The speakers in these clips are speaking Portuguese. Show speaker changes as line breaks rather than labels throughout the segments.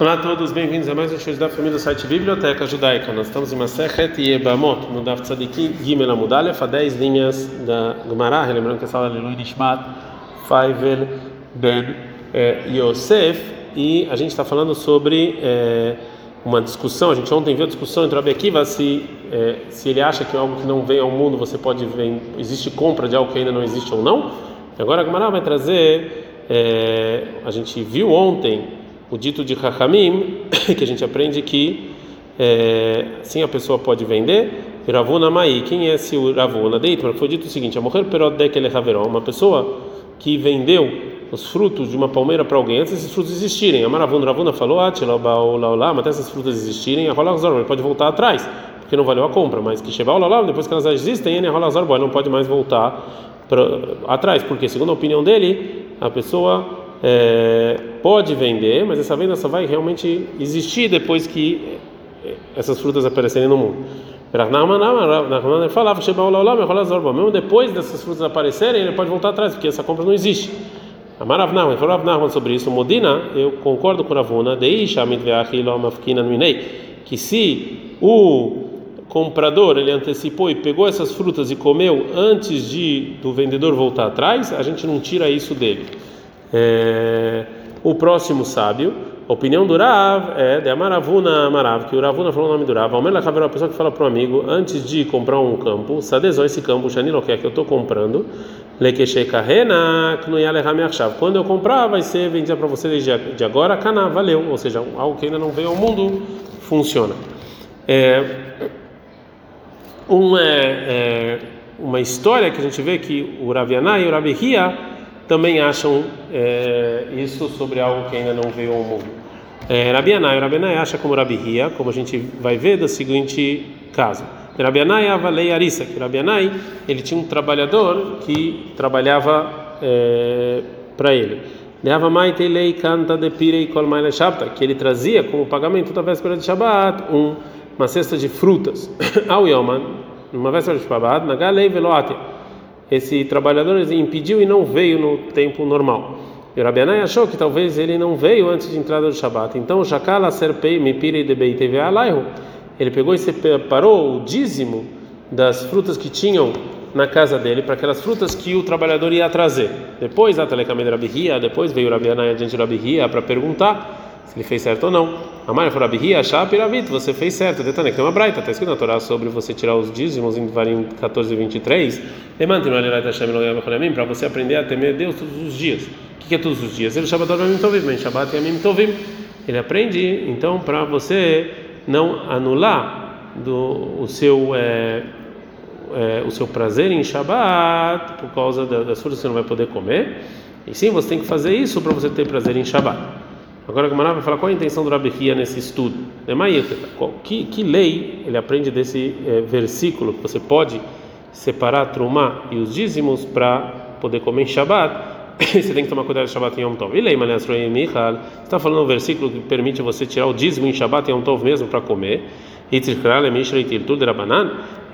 Olá a todos, bem-vindos a mais um show da família do site Biblioteca Judaica. Nós estamos em Masechet Yebamot, no Daf Tzadikim Gimel Amudalef, a 10 linhas da Gemara, lembrando que essa aula é Lui Nishmat Faivel Ben eh, Yosef, e a gente está falando sobre eh, uma discussão, a gente ontem viu a discussão entre o Rabi Akiva se, eh, se ele acha que é algo que não vem ao mundo, você pode ver, existe compra de algo que ainda não existe ou não. Agora a Gemara vai trazer, a gente viu ontem o dito de Rahamim, que a gente aprende que é, sim a pessoa pode vender. Ravuna Mai, quem é esse Ravuna? Deitman, foi dito o seguinte: a morrer perodekele haveró, uma pessoa que vendeu os frutos de uma palmeira para alguém antes desses frutos existirem. A Maravuna Ravuna falou: ah, mas até essas frutas existirem, a Rolazor ele pode voltar atrás, porque não valeu a compra. Mas que Sheba lá depois que elas existem, ele Rolazor não pode mais voltar pra, atrás, porque segundo a opinião dele, a pessoa é, pode vender, mas essa venda só vai realmente existir depois que essas frutas aparecerem no mundo. falava mesmo depois dessas frutas aparecerem, ele pode voltar atrás, porque essa compra não existe. Amarav Nahman, falou Nahman sobre isso. Modina, eu concordo com Ravuna, que se o comprador ele antecipou e pegou essas frutas e comeu antes de do vendedor voltar atrás, a gente não tira isso dele. É, o próximo sábio, opinião do Rav é de Amaravuna Amarav, que o Ravuna falou o nome do Rav. Menos uma pessoa que fala para um amigo, antes de comprar um campo, Sadezó esse campo, Shanilo que é que eu estou comprando, Quando eu comprar, vai ser vendido para você desde de agora, Kana, valeu. Ou seja, algo que ainda não veio ao mundo, funciona. É, uma, é, uma história que a gente vê que o Ravianai e o Rabihia também acham é, isso sobre algo que ainda não veio ao mundo. É, Rabianai, acha como Rabihia, como a gente vai ver do seguinte caso. Rabianai avalei Arissa, que Rabianai ele tinha um trabalhador que trabalhava é, para ele. canta de pirei que ele trazia como pagamento da véspera de Shabbat um, uma cesta de frutas. Ao Yoman, uma véspera de Shabbat, na galei veloatia esse trabalhador impediu e não veio no tempo normal. E Rabianai achou que talvez ele não veio antes de entrada do Shabat. Então, Shakala Serpei Mipiri de Beiteve Alaihu, ele pegou e separou o dízimo das frutas que tinham na casa dele para aquelas frutas que o trabalhador ia trazer. Depois, a Telecameda Rabihia, depois veio Rabianai adiante do Rabihia para perguntar se ele fez certo ou não. A mãe falou: Abihia, Shapiravit, você fez certo. Detane, tem uma braita, está escrito na Torá sobre você tirar os dízimos em Varim 14 e 23. Levante para você aprender a temer Deus todos os dias. O que é todos os dias? Ele Shabbat Amim Tovim, bem Shabbat e Amim Tovim. Ele aprende, então, para você não anular do, o seu. É, é, o seu prazer em Shabat por causa das frutas que você não vai poder comer. E sim, você tem que fazer isso para você ter prazer em Shabat. Agora a Gamara vai falar qual a intenção do Rabi Hia nesse estudo. É que, que lei ele aprende desse é, versículo que você pode separar trumá e os dízimos para poder comer em Shabat? você tem que tomar cuidado de Shabat em Yom Tov. E lei, Michal, está falando um versículo que permite você tirar o dízimo em Shabat em Yom Tov mesmo para comer. Eu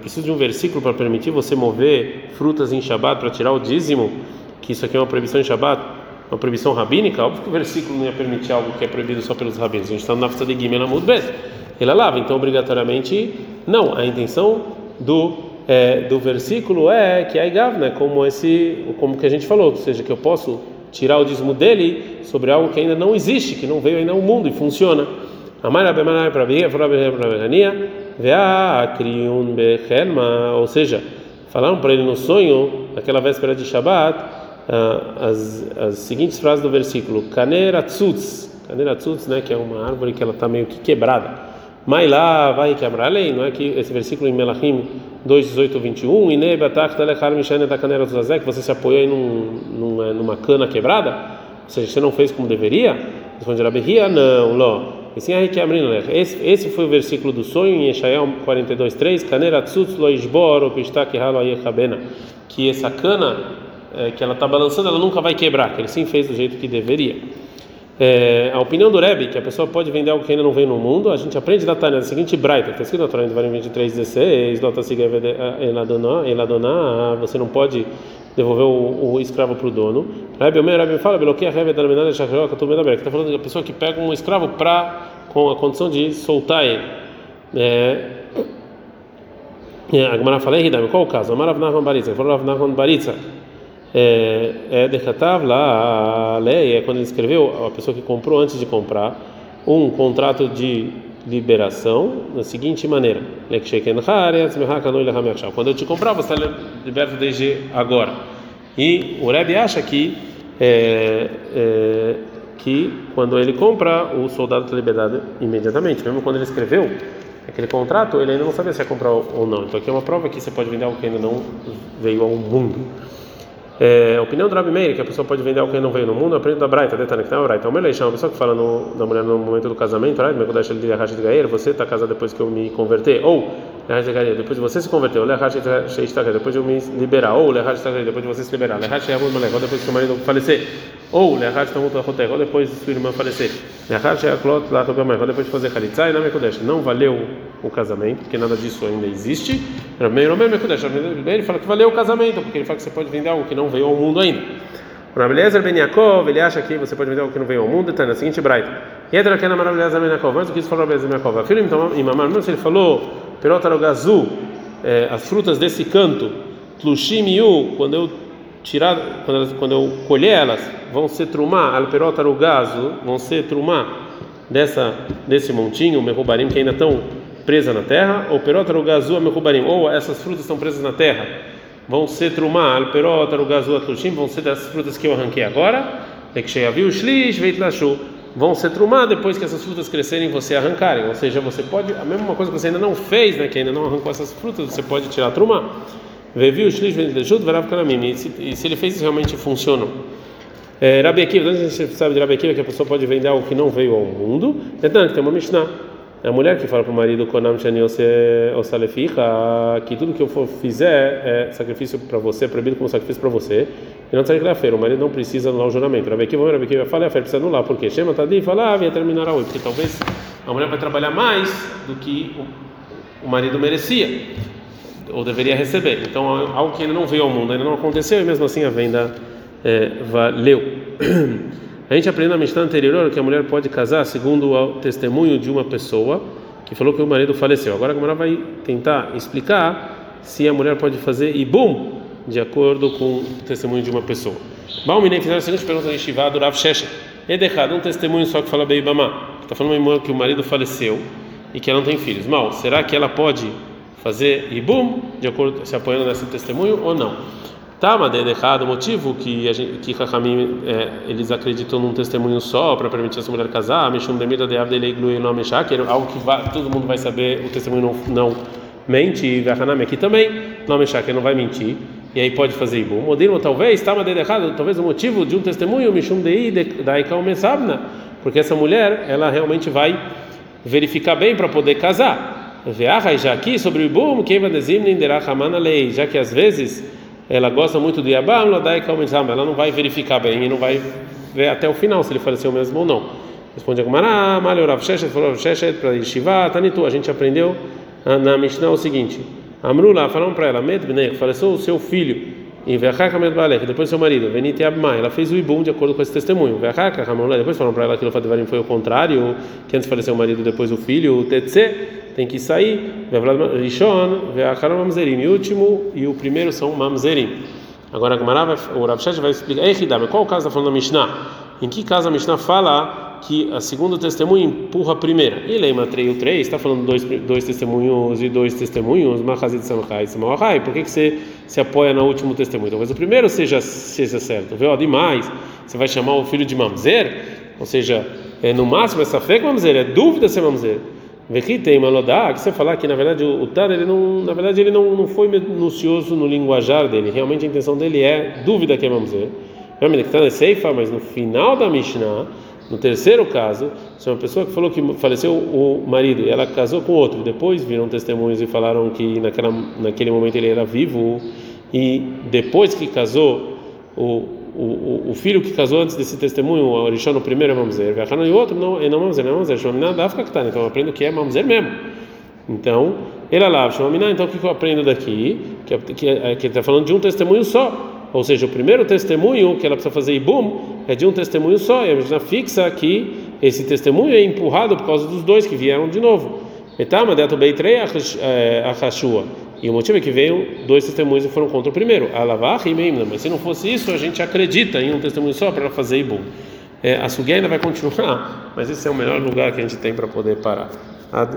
preciso de um versículo para permitir você mover frutas em Shabat para tirar o dízimo, que isso aqui é uma proibição em Shabat uma proibição rabínica, óbvio que o versículo não ia permitir algo que é proibido só pelos rabinos. A gente está no Nafta de Gimel Amud Bet. Ele lava, então obrigatoriamente não. A intenção do é, do versículo é que a né, como esse, como que a gente falou, ou seja, que eu posso tirar o dízimo dele sobre algo que ainda não existe, que não veio ainda ao mundo e funciona. Ou seja, falaram para ele no sonho, naquela véspera de Shabat, as, as seguintes frases do versículo: Kaneratzutz, Kaneratzutz, né, que é uma árvore que ela está meio que quebrada. Mas lá vai quebrar a lei, não é que esse versículo em Melachim 2, 18, 21, que você se apoiou num, numa, cana quebrada, ou seja, você não fez como deveria? Responde Rabihia, não, Ló. Esse, esse, esse foi o versículo do sonho em Eshael 42, 3, Kaneratzutz lo isbor, que essa cana é, que ela está balançando, ela nunca vai quebrar, que ele sim fez do jeito que deveria. É, a opinião do Rebbe, que a pessoa pode vender algo que ainda não veio no mundo, a gente aprende da Tânia, a seguinte Braita, está escrito na em 23, 16, nota siga eladoná, você não pode devolveu o, o escravo para o dono. Rabi Omer, Rabi fala, bloqueia a reve da menina de Shachroca, tu que está falando da pessoa que pega um escravo para com a condição de soltar ele. É, é, a Gemara fala, qual o caso? Amar Avnachman Baritza, falou Baritza. É, é decatav lá a lei é quando ele escreveu a pessoa que comprou antes de comprar um contrato de liberação da seguinte maneira: quando eu te comprar, você está liberto desde agora. E o Rebbe acha que é, é, que quando ele compra, o soldado está liberado imediatamente. Mesmo quando ele escreveu aquele contrato, ele ainda não sabia se ia comprar ou não. Então aqui é uma prova que você pode vender algo que ainda não veio ao mundo. É, opinião do Rabi Meir, que a pessoa pode vender algo que não veio no mundo, aprende da Braita, detalhe que tem a Braita. O Meleixão, a pessoa que fala no, da mulher no momento do casamento, você está casado depois que eu me converter, ou depois de você se converter, ou depois de eu me liberar, ou depois de você se liberar, depois que o marido falecer, ou depois de sua irmã falecer, depois de fazer Khalitzai, não valeu o casamento, porque nada disso ainda existe. Ele fala que valeu o casamento, porque ele fala que você pode vender algo que não veio ao mundo ainda. Rabelezer Ben Yaakov, ele acha que você pode vender algo que não veio ao mundo, está na seguinte braita. E aqui na Rabelezer Ben Yaakov, mas o que isso falou Rabelezer Ben Yaakov? Filho, então, em Mamar, mesmo se ele falou, perotarogazu, é, as frutas desse canto, tlushimiu, quando eu tirar, quando, quando eu colher elas, vão ser trumá, alperotarogazu, vão ser trumá dessa, desse montinho, merrubarim, que ainda estão presa na terra, ou perota gazu amechubarim, ou essas frutas estão presas na terra, vão ser trumá, al perota gazu atlushim, vão ser das frutas que eu arranquei agora, é que cheia viu shlish veit lashu, vão ser trumá depois que essas frutas crescerem você arrancarem, ou seja, você pode, a mesma coisa que você ainda não fez, né, que ainda não arrancou essas frutas, você pode tirar trumá. Veviu shlish lashu, verav kalamim, e se ele fez isso realmente funcionou. É, Rabi Akiva, a gente sabe de Rabi Akiva que a pessoa pode vender algo que não veio ao mundo. Então, tem uma Mishnah é a mulher que fala para o marido, que tudo que eu for fizer é sacrifício para você, é proibido como sacrifício para você, e não que feira. O marido não precisa anular o juramento. Rabi Kiva, Rabi Kiva fala, a feira precisa anular, por quê? Chama Tadi fala, ah, vinha terminar a oito, porque talvez a mulher vai trabalhar mais do que o marido merecia, ou deveria receber. Então, algo que ainda não veio ao mundo, ainda não aconteceu, e mesmo assim a venda é, valeu. A gente aprendeu na Mishnah anterior que a mulher pode casar segundo o testemunho de uma pessoa que falou que o marido faleceu. Agora a mulher vai tentar explicar se a mulher pode fazer ibum de acordo com o testemunho de uma pessoa. Balminem fizeram a seguinte pergunta em Shivá do Rav Sheshet. É derrado um testemunho só que fala Beibamá. Está falando que o marido faleceu e que ela não tem filhos. Mal, será que ela pode fazer ibum de acordo se apoiando nesse testemunho ou não? Tá, mas é errado o motivo que a gente, que Kachamim, é, eles acreditam num testemunho só para permitir essa mulher casar, Mishum Demida de Abdelei Glui Nome Shaker, algo que vai, todo mundo vai saber, o testemunho não, não mente, e Vahanami aqui também, Nome Shaker não vai mentir, e aí pode fazer Ibu. Modelo talvez, tá, mas é errado, talvez o motivo de um testemunho, Mishum Dei da Ikal Mesabna, porque essa mulher, ela realmente vai verificar bem para poder casar. Já aqui sobre o Ibu, quem vai dizer, lei, já que às vezes ela gosta muito do Yabam, ela não vai verificar bem e não vai ver até o final se ele faleceu mesmo ou não. Responde a Gumara, Malio Rav Sheshet, falou Rav para Yeshiva, Tanitu, a gente aprendeu na Mishnah o seguinte: Amrula, falaram para ela, Med faleceu o seu filho, e Veachaka Med Balech, depois seu marido, Venite Abma, ela fez o Ibum de acordo com esse testemunho. Veachaka, depois falaram para ela que o Fadivarim foi o contrário, que antes faleceu o marido, depois o filho, o Tetse tem que sair. Rishon, Ve'acharon Mamzerim. E o último e o primeiro são Mamzerim. Agora o Rav vai explicar. Qual o caso está falando da Mishnah? Em que caso a Mishnah fala que a segunda testemunha empurra a primeira? E Leima 3 o 3 está falando dois, dois testemunhos e dois testemunhos, Mahazid Samchai e Samahai. Por que, que você se apoia no último testemunho? Talvez o primeiro seja, seja certo. Ó, demais. Você vai chamar o filho de Mamzer? Ou seja, é, no máximo essa fé é Mamzer, é dúvida se é Mamzer. Vekitei malodá, que você falar que na verdade o Tar ele não, na verdade ele não, não foi minucioso no linguajar dele. Realmente a intenção dele é dúvida que é mamzer. Que está na Seifa, mas no final da Mishnah, no terceiro caso, se uma pessoa que falou que faleceu o marido e ela casou com outro, depois viram testemunhos e falaram que naquela, naquele momento ele era vivo e depois que casou o o, o, filho que casou antes desse testemunho, o Orixá no primeiro é mamzer, e o outro não é não mamzer, não é mamzer, Shomina da África que está, então eu aprendo que é mamzer mesmo. Então, ele é lá, então o que eu aprendo daqui? Que, que, que ele está falando de um testemunho só. Ou seja, o primeiro testemunho que ela precisa fazer ibum é de um testemunho só, e a Mishnah fixa que esse testemunho é empurrado por causa dos dois que vieram de novo. Etama deto beitrei achashua. E o motivo é que veio dois testemunhos e foram contra o primeiro. Alavah e Mas se não fosse isso, a gente acredita em um testemunho só para fazer ibum. É, a sugueira vai continuar, mas esse é o melhor lugar que a gente tem para poder parar. Ad,